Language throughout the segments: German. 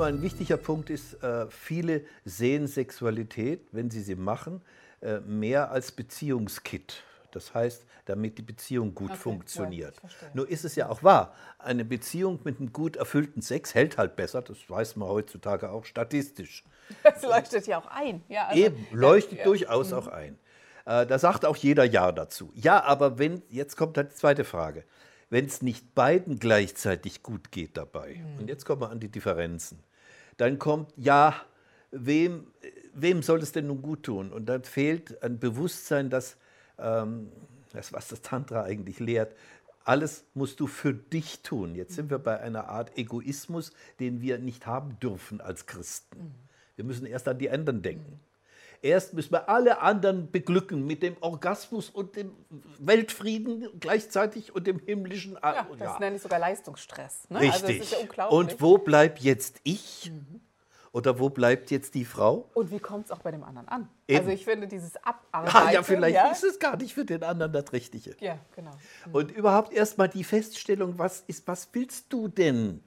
Mal, ein wichtiger Punkt ist, äh, viele sehen Sexualität, wenn sie sie machen, äh, mehr als Beziehungskit. Das heißt, damit die Beziehung gut Okay, funktioniert. ja. Nur ist es ja auch wahr, eine Beziehung mit einem gut erfüllten Sex hält halt besser, das weiß man heutzutage auch statistisch. Das leuchtet ja auch ein. Ja, also, Eben, leuchtet ja, ja. durchaus auch ein. Äh, da sagt auch jeder Ja dazu. Ja, aber wenn, jetzt kommt halt die zweite Frage, wenn es nicht beiden gleichzeitig gut geht dabei, Mhm. und jetzt kommen wir an die Differenzen, dann kommt, ja, wem, wem soll es denn nun gut tun? Und dann fehlt ein Bewusstsein, dass, ähm, das, was das Tantra eigentlich lehrt, alles musst du für dich tun. Jetzt sind wir bei einer Art Egoismus, den wir nicht haben dürfen als Christen. Wir müssen erst an die anderen denken. Erst müssen wir alle anderen beglücken mit dem Orgasmus und dem Weltfrieden gleichzeitig und dem himmlischen. A- Ja, das Ja. nenne ich sogar Leistungsstress. Ne? Richtig. Also das ist ja und wo bleibt jetzt ich? Oder wo bleibt jetzt die Frau? Und wie kommt es auch bei dem anderen an? Eben. Also ich finde dieses Abarbeiten. Ah, ja, vielleicht ja, ist es gar nicht für den anderen das Richtige. Ja, genau. Und überhaupt erstmal die Feststellung, was, ist, was willst du denn?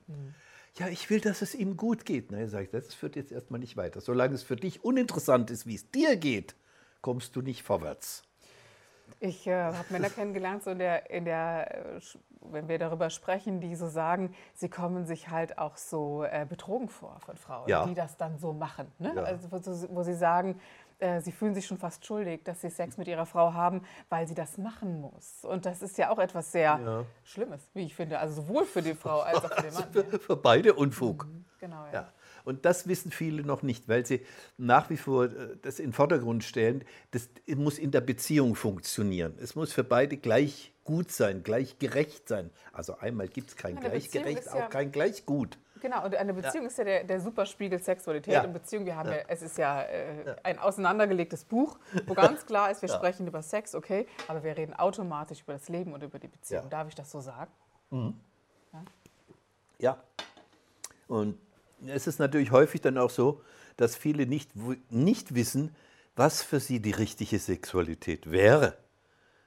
Ja, ich will, dass es ihm gut geht. Na, sag ich, das führt jetzt erstmal nicht weiter. Solange es für dich uninteressant ist, wie es dir geht, kommst du nicht vorwärts. Ich äh, habe Männer kennengelernt, so in der, in der, äh, wenn wir darüber sprechen, die so sagen, sie kommen sich halt auch so äh, betrogen vor von Frauen, Ja. die das dann so machen. Ne? Ja. Also, wo, wo sie sagen, äh, sie fühlen sich schon fast schuldig, dass sie Sex mit ihrer Frau haben, weil sie das machen muss. Und das ist ja auch etwas sehr Ja. Schlimmes, wie ich finde. Also sowohl für die Frau als auch für den Mann. Für, für beide Unfug. Genau, ja. Ja. Und das wissen viele noch nicht, weil sie nach wie vor äh, das in den Vordergrund stellen. Das muss in der Beziehung funktionieren. Es muss für beide gleich gut sein, gleich gerecht sein. Also einmal gibt es kein Eine gleich gerecht, ja- auch kein gleich gut. Genau, und eine Beziehung ist ja der, der Superspiegel Sexualität Ja. und Beziehung. Wir haben ja. es ist ja, äh, ein auseinandergelegtes Buch, wo ganz klar ist, wir Ja. sprechen über Sex, okay, aber wir reden automatisch über das Leben und über die Beziehung. Ja. Darf ich das so sagen? Ja. Und es ist natürlich häufig dann auch so, dass viele nicht, nicht wissen, was für sie die richtige Sexualität wäre.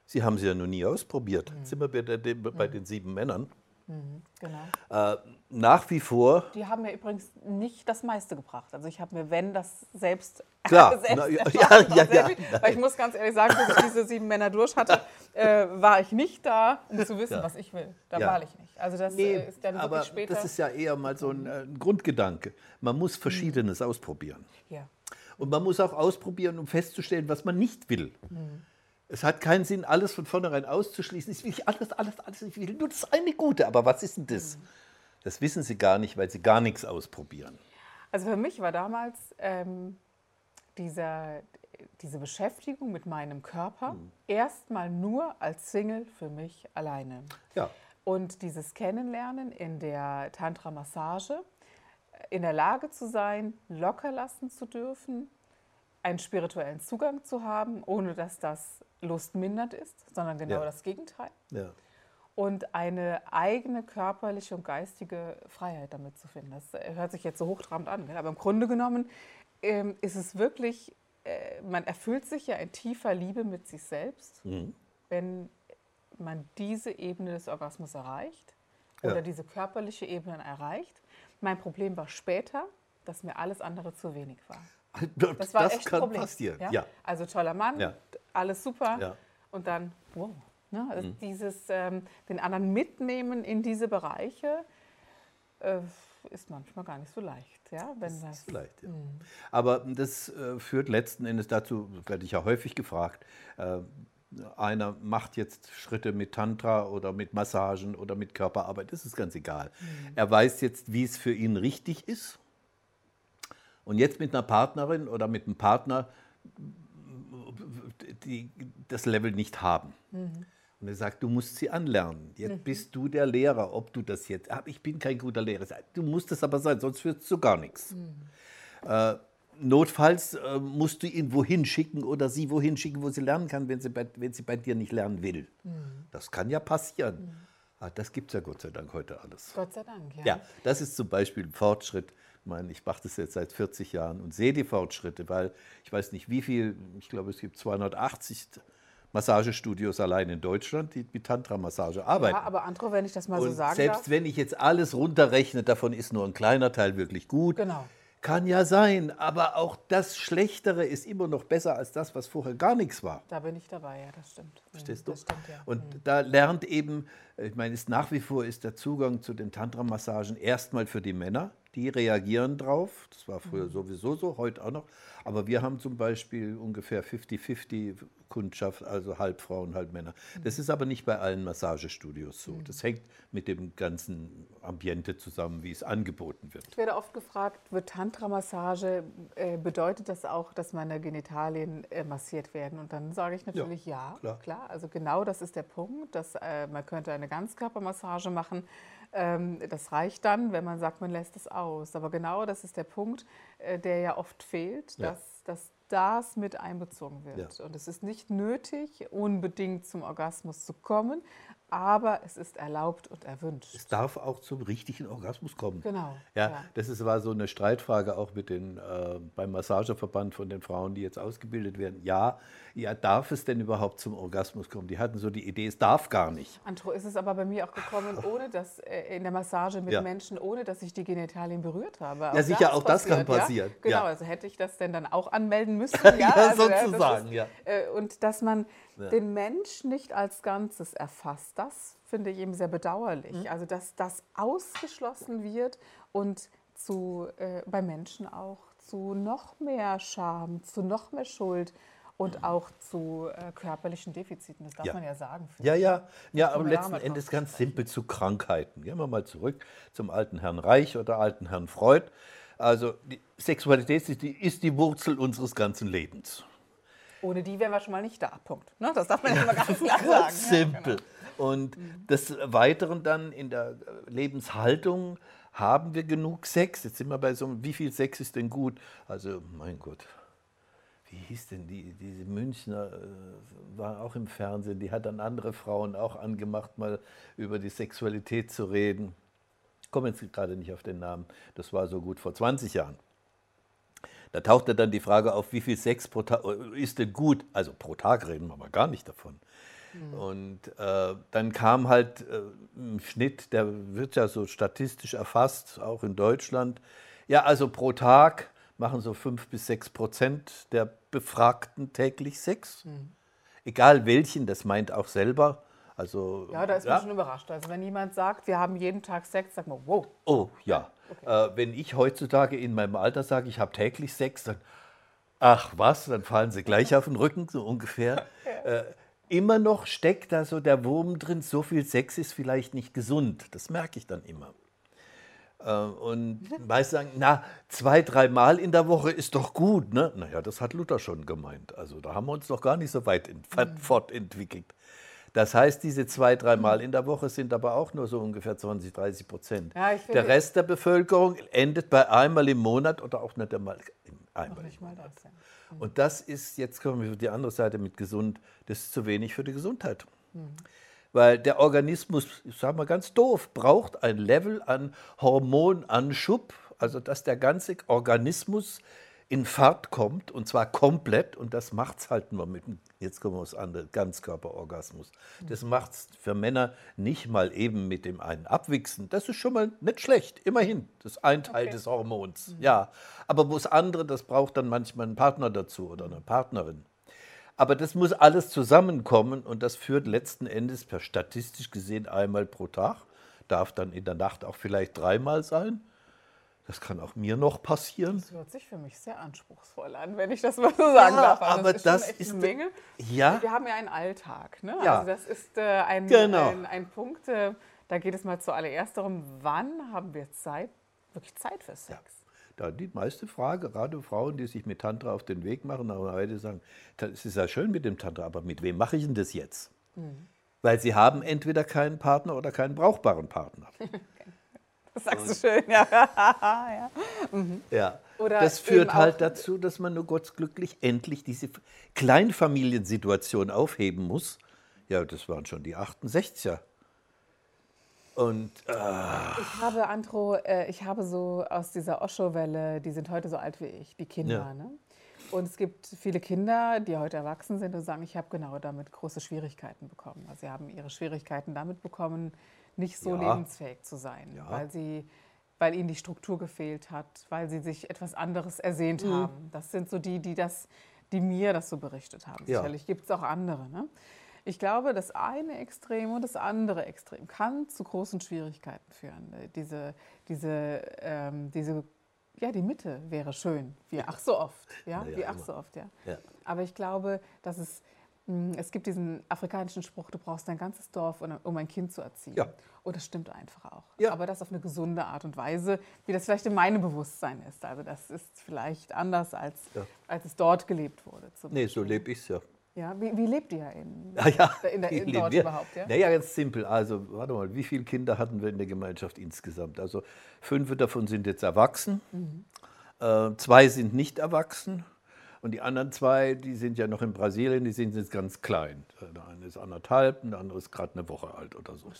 Sie haben sie ja noch nie ausprobiert. Jetzt sind wir bei, der, bei den sieben Männern. Genau. Äh, nach wie vor Die haben mir übrigens nicht das meiste gebracht. Also ich habe mir, wenn, das selbst, Klar. selbst Na, ja, ja, ja, selbst- Weil ich muss ganz ehrlich sagen, bis ich diese sieben Männer durch hatte, äh, war ich nicht da, um zu wissen, Ja. was ich will. Da Ja. war ich nicht. Also das Nee, äh, ist dann aber wirklich später. das ist ja eher mal so ein, äh, ein Grundgedanke. Man muss Verschiedenes ausprobieren. ja. Und man muss auch ausprobieren, um festzustellen, was man nicht will. Es hat keinen Sinn, alles von vornherein auszuschließen. Ich will alles, alles, alles. Ich will nur das eine Gute. Aber was ist denn das? Das wissen sie gar nicht, weil sie gar nichts ausprobieren. Also für mich war damals ähm, dieser, diese Beschäftigung mit meinem Körper Mhm. erstmal nur als Single für mich alleine. Ja. Und dieses Kennenlernen in der Tantra-Massage, in der Lage zu sein, locker lassen zu dürfen, einen spirituellen Zugang zu haben, ohne dass das lustmindernd ist, sondern genau Ja. das Gegenteil. ja. Und eine eigene körperliche und geistige Freiheit damit zu finden. Das äh, hört sich jetzt so hochtrabend an, aber im Grunde genommen ähm, ist es wirklich, äh, man erfüllt sich ja in tiefer Liebe mit sich selbst, Mhm. wenn man diese Ebene des Orgasmus erreicht Ja. oder diese körperliche Ebene erreicht. Mein Problem war später, dass mir alles andere zu wenig war. Das war echt ein kann Problem. passieren. Ja? Ja. Also toller Mann, Ja. alles super. Ja. Mhm. Und dann, wow. Ne? Also dieses, ähm, den anderen mitnehmen in diese Bereiche äh, ist manchmal gar nicht so leicht. Ja? Wenn das, Vielleicht, ja. Aber das äh, führt letzten Endes dazu, werde ich ja häufig gefragt, äh, einer macht jetzt Schritte mit Tantra oder mit Massagen oder mit Körperarbeit, das ist ganz egal. Er weiß jetzt, wie es für ihn richtig ist. Und jetzt mit einer Partnerin oder mit einem Partner, die das Level nicht haben. Und er sagt, du musst sie anlernen. Jetzt mhm. bist du der Lehrer, ob du das jetzt. Ich bin kein guter Lehrer. Du musst es aber sein, sonst wirst du gar nichts. Mhm. Äh, notfalls äh, musst du ihn wohin schicken oder sie wohin schicken, wo sie lernen kann, wenn sie bei, wenn sie bei dir nicht lernen will. Mhm. Das kann ja passieren. Mhm. Ah, das gibt es ja Gott sei Dank heute alles. Gott sei Dank, ja. Ja, das ist zum Beispiel ein Fortschritt. Ich meine, ich mache das jetzt seit 40 Jahren und sehe die Fortschritte, weil ich weiß nicht, wie viel, ich glaube, es gibt 280 Massagestudios allein in Deutschland, die mit Tantra-Massage arbeiten. Ja, aber Andro, wenn ich das mal und so sagen Selbst darf. wenn ich jetzt alles runterrechne, davon ist nur ein kleiner Teil wirklich gut. Genau. Kann ja sein, aber auch das Schlechtere ist immer noch besser als das, was vorher gar nichts war. Da bin ich dabei, ja, das stimmt. Verstehst du? Stimmt, ja. Und mhm. da lernt eben, ich meine, ist nach wie vor ist der Zugang zu den Tantra-Massagen erstmal für die Männer. Die reagieren drauf. Das war früher mhm. sowieso so, heute auch noch. Aber wir haben zum Beispiel ungefähr 50-50 Kundschaft, also halb Frauen, halb Männer. Das ist aber nicht bei allen Massagestudios so. Das hängt mit dem ganzen Ambiente zusammen, wie es angeboten wird. Ich werde oft gefragt, wird Tantra-Massage, äh, bedeutet das auch, dass meine Genitalien äh, massiert werden? Und dann sage ich natürlich ja, ja klar. klar. Also genau das ist der Punkt, dass äh, man könnte eine Ganzkörpermassage machen. Ähm, das reicht dann, wenn man sagt, man lässt es aus. Aber genau das ist der Punkt, äh, der ja oft fehlt, dass, ja. dass das mit einbezogen wird. Ja. Und es ist nicht nötig, unbedingt zum Orgasmus zu kommen, aber es ist erlaubt und erwünscht. Es darf auch zum richtigen Orgasmus kommen. Genau. Ja, ja. das ist, war so eine Streitfrage auch mit den, äh, beim Massageverband von den Frauen, die jetzt ausgebildet werden. Ja, ja, darf es denn überhaupt zum Orgasmus kommen? Die hatten so die Idee, es darf gar nicht. Antro, ist es aber bei mir auch gekommen, ohne dass äh, in der Massage mit ja. Menschen, ohne dass ich die Genitalien berührt habe. Auch ja, sicher, auch das kann passieren. Ja? Genau, also hätte ich das denn dann auch anmelden müssen. ja, also, sozusagen, ist, ja. Äh, und dass man den Mensch nicht als Ganzes erfasst, das finde ich eben sehr bedauerlich. Mhm. Also dass das ausgeschlossen wird und zu, äh, bei Menschen auch zu noch mehr Scham, zu noch mehr Schuld und mhm. auch zu äh, körperlichen Defiziten. Das darf ja. man ja sagen. Ja, ja, ja, aber letzten Endes ganz simpel zu Krankheiten. Gehen wir mal zurück zum alten Herrn Reich oder alten Herrn Freud. Also die Sexualität ist die, ist die Wurzel unseres ganzen Lebens. Ohne die wären wir schon mal nicht da. Punkt. Ne? Das darf man ja immer ganz klar sagen. Simpel. Ja, genau. Und mhm. des Weiteren dann in der Lebenshaltung haben wir genug Sex. Jetzt sind wir bei so, wie viel Sex ist denn gut? Also, mein Gott, wie hieß denn die, diese Münchner, äh, war auch im Fernsehen, die hat dann andere Frauen auch angemacht, mal über die Sexualität zu reden. Ich komme jetzt gerade nicht auf den Namen, das war so gut vor 20 Jahren. Da tauchte dann die Frage auf, wie viel Sex pro Tag ist denn gut? Also pro Tag reden wir mal gar nicht davon. Mhm. Und äh, dann kam halt äh, im Schnitt, der wird ja so statistisch erfasst, auch in Deutschland. Ja, also pro Tag machen so fünf bis sechs Prozent der Befragten täglich Sex. Mhm. Egal welchen, das meint auch selber. Also, ja, da ist man schon überrascht. Also wenn jemand sagt, wir haben jeden Tag Sex, sagt man, wow. Oh, ja. Okay. Äh, wenn ich heutzutage in meinem Alter sage, ich habe täglich Sex, dann, ach was, dann fallen sie gleich auf den Rücken, so ungefähr. ja. äh, immer noch steckt da so der Wurm drin, so viel Sex ist vielleicht nicht gesund. Das merke ich dann immer. Äh, und meist sagen, na, zwei, dreimal in der Woche ist doch gut. Ne? Naja, das hat Luther schon gemeint. Also da haben wir uns noch gar nicht so weit mhm. fortentwickelt. Das heißt, diese zwei, dreimal in der Woche sind aber auch nur so ungefähr 20, 30 Prozent. Ja, der Rest der Bevölkerung endet bei einmal im Monat oder auch nicht einmal einmal mal das, ja. mhm. Und das ist, jetzt kommen wir auf die andere Seite mit gesund, das ist zu wenig für die Gesundheit. Mhm. Weil der Organismus, ich sage mal ganz doof, braucht ein Level an Hormonanschub, also dass der ganze Organismus in Fahrt kommt und zwar komplett und das macht es halt nur mit, jetzt kommen wir aufs andere, Ganzkörperorgasmus. Das macht es für Männer nicht mal eben mit dem einen Abwichsen. Das ist schon mal nicht schlecht, immerhin. Das ist ein Teil okay. des Hormons, mhm. ja. Aber wo das andere, das braucht dann manchmal einen Partner dazu oder eine Partnerin. Aber das muss alles zusammenkommen und das führt letzten Endes per statistisch gesehen einmal pro Tag, darf dann in der Nacht auch vielleicht dreimal sein das kann auch mir noch passieren. Das hört sich für mich sehr anspruchsvoll an, wenn ich das mal so sagen ja, darf. Also aber das, das ist, eine Menge. Ja. Wir haben ja einen Alltag. Ne? Ja. Also das ist äh, ein, genau. ein, ein, Punkt, äh, da geht es mal zuallererst darum, wann haben wir Zeit, wirklich Zeit für Sex? Ja. Da die meiste Frage, gerade Frauen, die sich mit Tantra auf den Weg machen, aber heute sagen, es ist ja schön mit dem Tantra, aber mit wem mache ich denn das jetzt? Mhm. Weil sie haben entweder keinen Partner oder keinen brauchbaren Partner. Das sagst du schön, ja. ja. Ja. Oder das führt halt dazu, dass man nur gottglücklich endlich diese Kleinfamiliensituation aufheben muss. Ja, das waren schon die 68er. Und äh, Ich habe, Andro, äh, ich habe so aus dieser Osho-Welle, die sind heute so alt wie ich, die Kinder. Ja. Ne? Und es gibt viele Kinder, die heute erwachsen sind und sagen, ich habe genau damit große Schwierigkeiten bekommen. Also sie haben ihre Schwierigkeiten damit bekommen, nicht so Ja. lebensfähig zu sein, Ja. weil, sie, weil ihnen die Struktur gefehlt hat, weil sie sich etwas anderes ersehnt Mhm. haben. Das sind so die, die, das, die mir das so berichtet haben. Ja. Sicherlich gibt es auch andere. Ne? Ich glaube, das eine Extrem und das andere Extrem kann zu großen Schwierigkeiten führen. Diese, diese, ähm, diese, ja, die Mitte wäre schön, wie ach so oft, ja, ja, wie ach so oft, ja. Ja. Aber ich glaube, dass es, es gibt diesen afrikanischen Spruch, du brauchst dein ganzes Dorf, um ein Kind zu erziehen. Ja. Und das stimmt einfach auch. Ja. Aber das auf eine gesunde Art und Weise, wie das vielleicht in meinem Bewusstsein ist. Also das ist vielleicht anders, als, Ja. als es dort gelebt wurde. nee, so lebe ich es ja. Ja, wie, wie lebt ihr in, Ah, ja. in, der, in dort wir? überhaupt? Ja? Naja, ganz simpel. Also, warte mal, wie viele Kinder hatten wir in der Gemeinschaft insgesamt? Also, fünf davon sind jetzt erwachsen, Mhm. äh, zwei sind nicht erwachsen und die anderen zwei, die sind ja noch in Brasilien, die sind jetzt ganz klein. Der eine ist anderthalb und der andere ist gerade eine Woche alt oder so.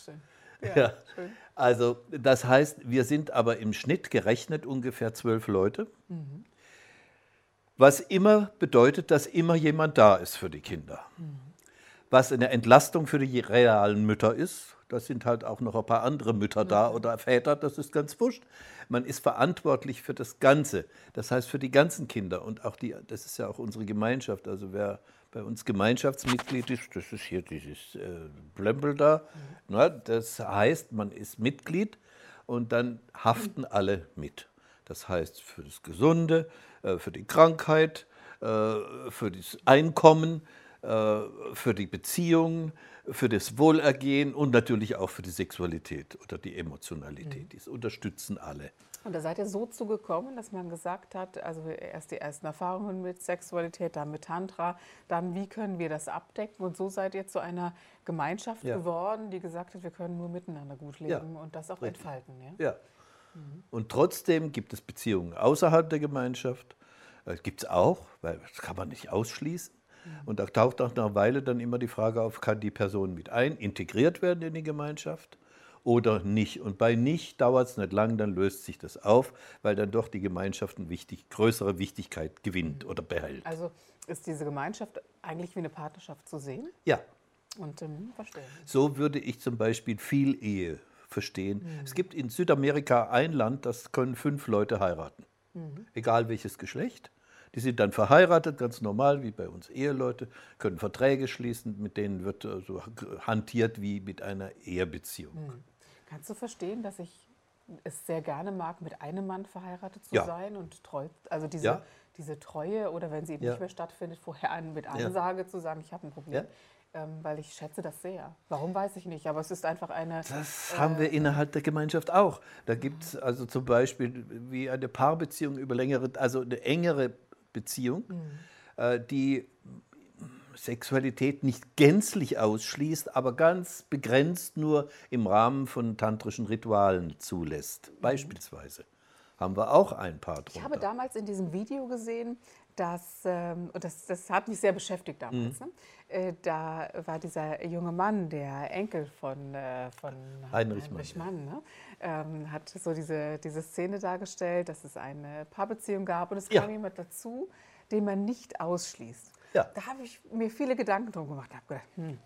Ja. schön. Also, das heißt, wir sind aber im Schnitt gerechnet ungefähr zwölf Leute. Was immer bedeutet, dass immer jemand da ist für die Kinder. Was eine Entlastung für die realen Mütter ist. Da sind halt auch noch ein paar andere Mütter da oder Väter, das ist ganz wurscht. Man ist verantwortlich für das Ganze. Das heißt für die ganzen Kinder und auch die, das ist ja auch unsere Gemeinschaft. Also wer bei uns Gemeinschaftsmitglied ist, das ist hier dieses äh, Blempel da. Na, das heißt, man ist Mitglied und dann haften alle mit. Das heißt für das Gesunde, äh, für die Krankheit, äh, für das Einkommen, für die Beziehungen, für das Wohlergehen und natürlich auch für die Sexualität oder die Emotionalität. Das unterstützen alle. Und da seid ihr so zugekommen, dass man gesagt hat, also erst die ersten Erfahrungen mit Sexualität, dann mit Tantra, dann wie können wir das abdecken? Und so seid ihr zu einer Gemeinschaft Ja. geworden, die gesagt hat, wir können nur miteinander gut Ja, leben und das auch richtig. entfalten. Ja? Ja. Und trotzdem gibt es Beziehungen außerhalb der Gemeinschaft. Das gibt es auch, weil das kann man nicht ausschließen. Und da taucht auch nach einer Weile dann immer die Frage auf, kann die Person mit ein, integriert werden in die Gemeinschaft oder nicht? Und bei nicht dauert es nicht lang, dann löst sich das auf, weil dann doch die Gemeinschaft eine wichtig, größere Wichtigkeit gewinnt oder behält. Also ist diese Gemeinschaft eigentlich wie eine Partnerschaft zu sehen? Ja, Und ähm, verstehen. So würde ich zum Beispiel viel Ehe verstehen. Es gibt in Südamerika ein Land, das können fünf Leute heiraten. Egal welches Geschlecht. Die sind dann verheiratet, ganz normal, wie bei uns Eheleute, können Verträge schließen, mit denen wird äh, so hantiert wie mit einer Ehebeziehung. Kannst du verstehen, dass ich es sehr gerne mag, mit einem Mann verheiratet zu Ja. sein und treu, also diese, Ja. diese Treue oder wenn sie eben Ja. nicht mehr stattfindet, vorher einen mit Ansage zu sagen, ich habe ein Problem, ähm, weil ich schätze das sehr. Warum weiß ich nicht, aber es ist einfach eine. Das haben wir innerhalb der Gemeinschaft auch. Da gibt es also zum Beispiel wie eine Paarbeziehung über längere, also eine engere Beziehung, äh, die Sexualität nicht gänzlich ausschließt, aber ganz begrenzt nur im Rahmen von tantrischen Ritualen zulässt. Beispielsweise haben wir auch ein Paar drunter. Ich habe damals in diesem Video gesehen, dass, ähm, und das, das hat mich sehr beschäftigt Mhm. damals, ne? äh, da war dieser junge Mann, der Enkel von, äh, von Heinrich Mann, ja. Mann ne? ähm, hat so diese, diese Szene dargestellt, dass es eine Paarbeziehung gab und es Ja. kam jemand dazu, den man nicht ausschließt. Ja. Da habe ich mir viele Gedanken drum gemacht und habe gedacht, hm,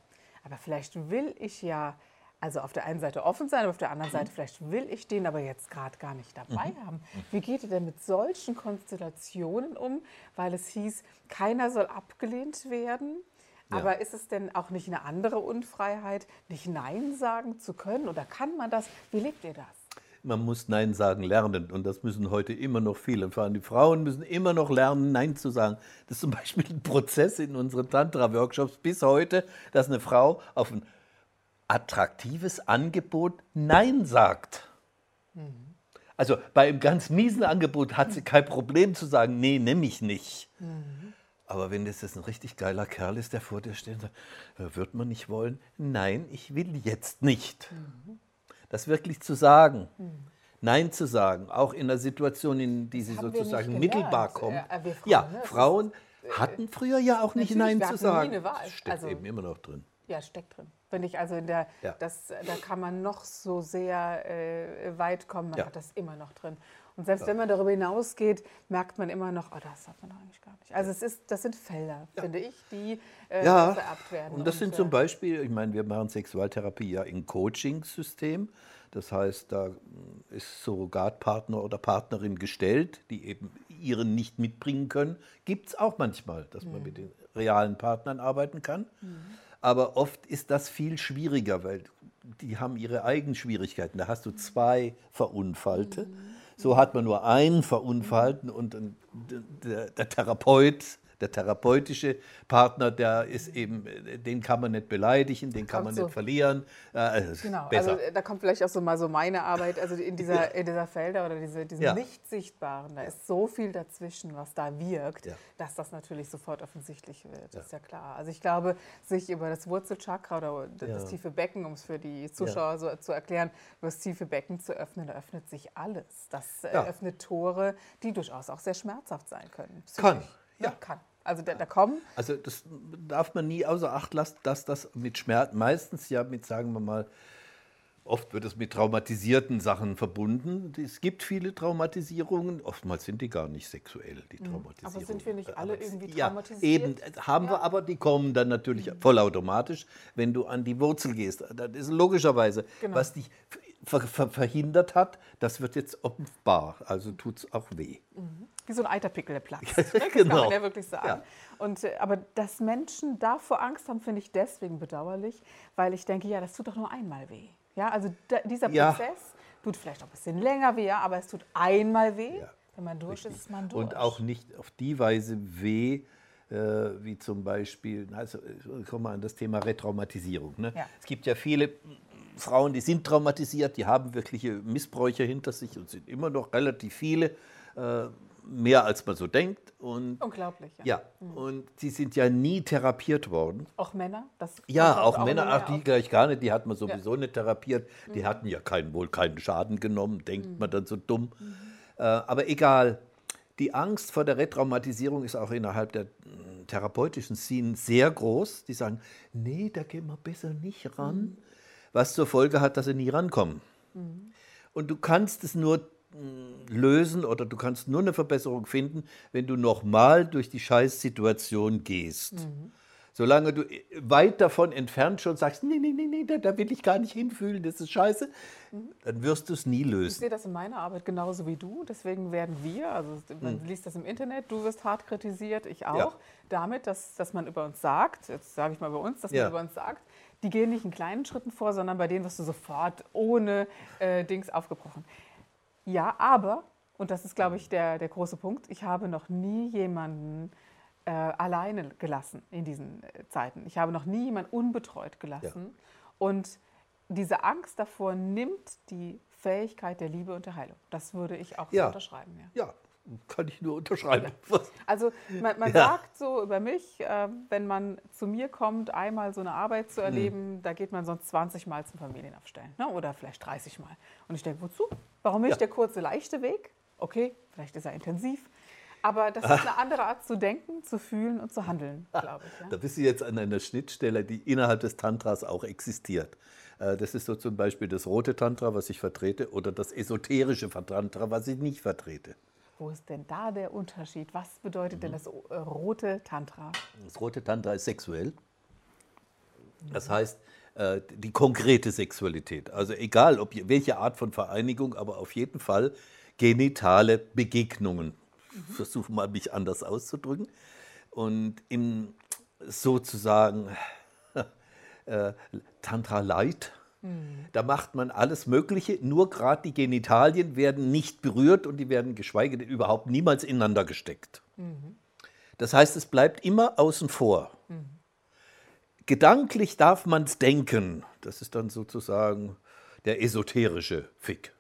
aber vielleicht will ich ja, also auf der einen Seite offen sein, aber auf der anderen Seite, vielleicht will ich den aber jetzt gerade gar nicht dabei haben. Wie geht ihr denn mit solchen Konstellationen um? Weil es hieß, keiner soll abgelehnt werden. Ja. Aber ist es denn auch nicht eine andere Unfreiheit, nicht Nein sagen zu können? Oder kann man das? Wie lebt ihr das? Man muss Nein sagen lernen und das müssen heute immer noch viele. Und vor allem die Frauen müssen immer noch lernen, Nein zu sagen. Das ist zum Beispiel ein Prozess in unseren Tantra-Workshops bis heute, dass eine Frau auf ein attraktives Angebot Nein sagt. Also bei einem ganz miesen Angebot hat sie kein Problem zu sagen, nee, nimm ich nicht. Aber wenn das jetzt ein richtig geiler Kerl ist, der vor dir steht, dann wird man nicht wollen. Nein, ich will jetzt nicht. Das wirklich zu sagen. Nein zu sagen, auch in einer Situation, in die sie haben sozusagen mittelbar gelernt. kommt. Äh, Frauen, ja, ne? Frauen hatten früher ja auch nicht Nein zu hatten nie sagen. eine Wahl. Das steckt Also- eben immer noch drin. Ja, steckt drin. Finde ich, also in der, Ja. das, da kann man noch so sehr äh, weit kommen, man Ja. hat das immer noch drin. Und selbst wenn man darüber hinausgeht, merkt man immer noch, oh, das hat man eigentlich gar nicht. Also es ist, das sind Felder, finde ich, die äh, Ja, vererbt werden. und das sind äh, zum Beispiel, ich meine, wir machen Sexualtherapie ja im Coaching-System. Das heißt, da ist Surrogatpartner oder Partnerin gestellt, die eben ihren nicht mitbringen können. Gibt es auch manchmal, dass man mit den realen Partnern arbeiten kann. Aber oft ist das viel schwieriger, weil die haben ihre eigenen Schwierigkeiten. Da hast du zwei Verunfallte. So hat man nur einen Verunfallten und der, der Therapeut, der therapeutische Partner, der ist eben, den kann man nicht beleidigen, den kann man so. nicht verlieren. Äh, ist Genau, besser. also da kommt vielleicht auch so mal so meine Arbeit, also in dieser, in dieser Felder oder diese, diesen Ja. nicht sichtbaren, da ist so viel dazwischen, was da wirkt, Ja. dass das natürlich sofort offensichtlich wird, ist ja klar. Also ich glaube, sich über das Wurzelchakra oder das tiefe Becken, um es für die Zuschauer so zu erklären, über das tiefe Becken zu öffnen, da öffnet sich alles. Das äh, öffnet Tore, die durchaus auch sehr schmerzhaft sein können. Kann, psychisch. ja. kann. Also da, da kommen Also das darf man nie außer Acht lassen, dass das mit Schmerz, meistens ja mit, sagen wir mal, oft wird es mit traumatisierten Sachen verbunden. Es gibt viele Traumatisierungen, oftmals sind die gar nicht sexuell, die Traumatisierungen. Mhm. Aber sind wir nicht alle irgendwie ja, traumatisiert? Eben, äh, haben wir, Ja. Mhm. aber die kommen dann natürlich vollautomatisch, wenn du an die Wurzel gehst. Das ist logischerweise, Genau. was dich ver ver verhindert hat, das wird jetzt offenbar, also tut es auch weh. Wie so ein Eiterpickel, der platzt. ne? Das kann genau. man ja wirklich sagen. Ja. Und, äh, aber dass Menschen davor Angst haben, finde ich deswegen bedauerlich, weil ich denke, ja, das tut doch nur einmal weh. Ja, also da, dieser Ja. Prozess tut vielleicht auch ein bisschen länger weh, aber es tut einmal weh. Ja, Wenn man durch ist, ist man durch. Und auch nicht auf die Weise weh, äh, wie zum Beispiel, also äh, kommen wir an das Thema Retraumatisierung. Ne? Ja. Es gibt ja viele Frauen, die sind traumatisiert, die haben wirkliche Missbräuche hinter sich und sind immer noch relativ viele, äh, mehr als man so denkt. Und Unglaublich, ja. ja, und die sind ja nie therapiert worden. Auch Männer? Das Ja, auch immer Männer, ach, die auf. gleich gar nicht, die hat man sowieso nicht therapiert. Die hatten ja keinen, wohl keinen Schaden genommen, denkt Mhm. man dann so dumm. Äh, aber egal, die Angst vor der Retraumatisierung ist auch innerhalb der mm, therapeutischen Szenen sehr groß. Die sagen, nee, da gehen wir besser nicht ran. Mhm. Was zur Folge hat, dass sie nie rankommen. Und du kannst es nur mm, lösen oder du kannst nur eine Verbesserung finden, wenn du nochmal durch die Scheißsituation gehst. Solange du äh, weit davon entfernt schon sagst, nee, nee, nee, nee, da, da will ich gar nicht hinfühlen, das ist scheiße, dann wirst du es nie Ich lösen. sehe das in meiner Arbeit genauso wie du. Deswegen werden wir, also man liest das im Internet, du wirst hart kritisiert, ich auch. Ja. damit, dass, dass man über uns sagt, jetzt sage ich mal über uns, dass Ja. man über uns sagt, die gehen nicht in kleinen Schritten vor, sondern bei denen wirst du sofort ohne äh, Dings aufgebrochen. Ja, aber, und das ist, glaube ich, der, der große Punkt, ich habe noch nie jemanden äh, alleine gelassen in diesen äh, Zeiten. Ich habe noch nie jemanden unbetreut gelassen. Und diese Angst davor nimmt die Fähigkeit der Liebe und der Heilung. Das würde ich auch so Ja. unterschreiben. Ja. Ja, kann ich nur unterschreiben. Also man, man Ja. sagt so über mich, äh, wenn man zu mir kommt, einmal so eine Arbeit Hm. zu erleben, da geht man sonst 20 Mal zum Familienaufstellen ne? oder vielleicht 30 Mal. Und ich denke, wozu? Warum nicht Ja. der kurze, leichte Weg? Okay, vielleicht ist er intensiv. Aber das ist eine andere Art zu denken, zu fühlen und zu handeln, glaube ich. Ja? Da bist du jetzt an einer Schnittstelle, die innerhalb des Tantras auch existiert. Äh, Das ist so zum Beispiel das rote Tantra, was ich vertrete, oder das esoterische Tantra, was ich nicht vertrete. Wo ist denn da der Unterschied? Was bedeutet Mhm. denn das äh, rote Tantra? Das rote Tantra ist sexuell. Das heißt, äh, die konkrete Sexualität. Also egal, ob welche Art von Vereinigung, aber auf jeden Fall genitale Begegnungen. Ich versuche mal, mich anders auszudrücken. Und im sozusagen äh, Tantra Light, da macht man alles Mögliche, nur gerade die Genitalien werden nicht berührt und die werden geschweige denn überhaupt niemals ineinander gesteckt. Das heißt, es bleibt immer außen vor. Gedanklich darf man es denken. Das ist dann sozusagen der esoterische Fick.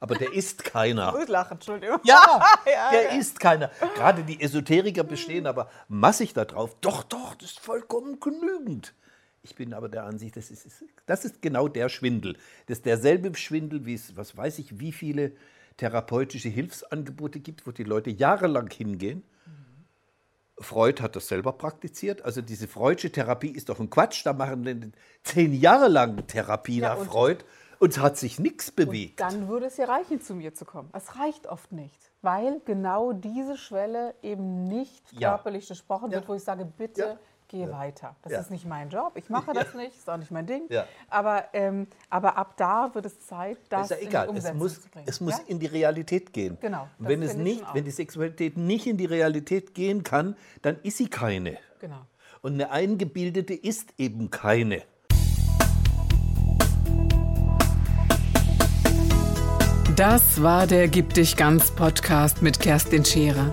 aber der ist keiner. Gut lachen, Entschuldigung. Ja, Ja, der ja. ist keiner. Gerade die Esoteriker bestehen aber massig darauf. Doch, doch, das ist vollkommen genügend. Ich bin aber der Ansicht, das ist, das ist genau der Schwindel. Das ist derselbe Schwindel, wie es, was weiß ich, wie viele therapeutische Hilfsangebote gibt, wo die Leute jahrelang hingehen. Freud hat das selber praktiziert. Also diese Freudsche Therapie ist doch ein Quatsch. Da machen die zehn Jahre lang Therapie Ja, nach und- Freud und es hat sich nichts bewegt. Dann würde es ja reichen, zu mir zu kommen. Es reicht oft nicht, weil genau diese Schwelle eben nicht Ja. körperlich gesprochen wird, Ja. wo ich sage, bitte Ja. geh weiter. Das Ja. ist nicht mein Job, ich mache das nicht, ist auch nicht mein Ding. Ja. Aber, ähm, aber ab da wird es Zeit, das ist ja in die egal. Es muss, zu bringen. es muss ja? in die Realität gehen. Genau, wenn, es nicht, wenn die Sexualität nicht in die Realität gehen kann, dann ist sie keine. Genau. Und eine eingebildete ist eben keine. Das war der Gib dich ganz Podcast mit Kerstin Scherer.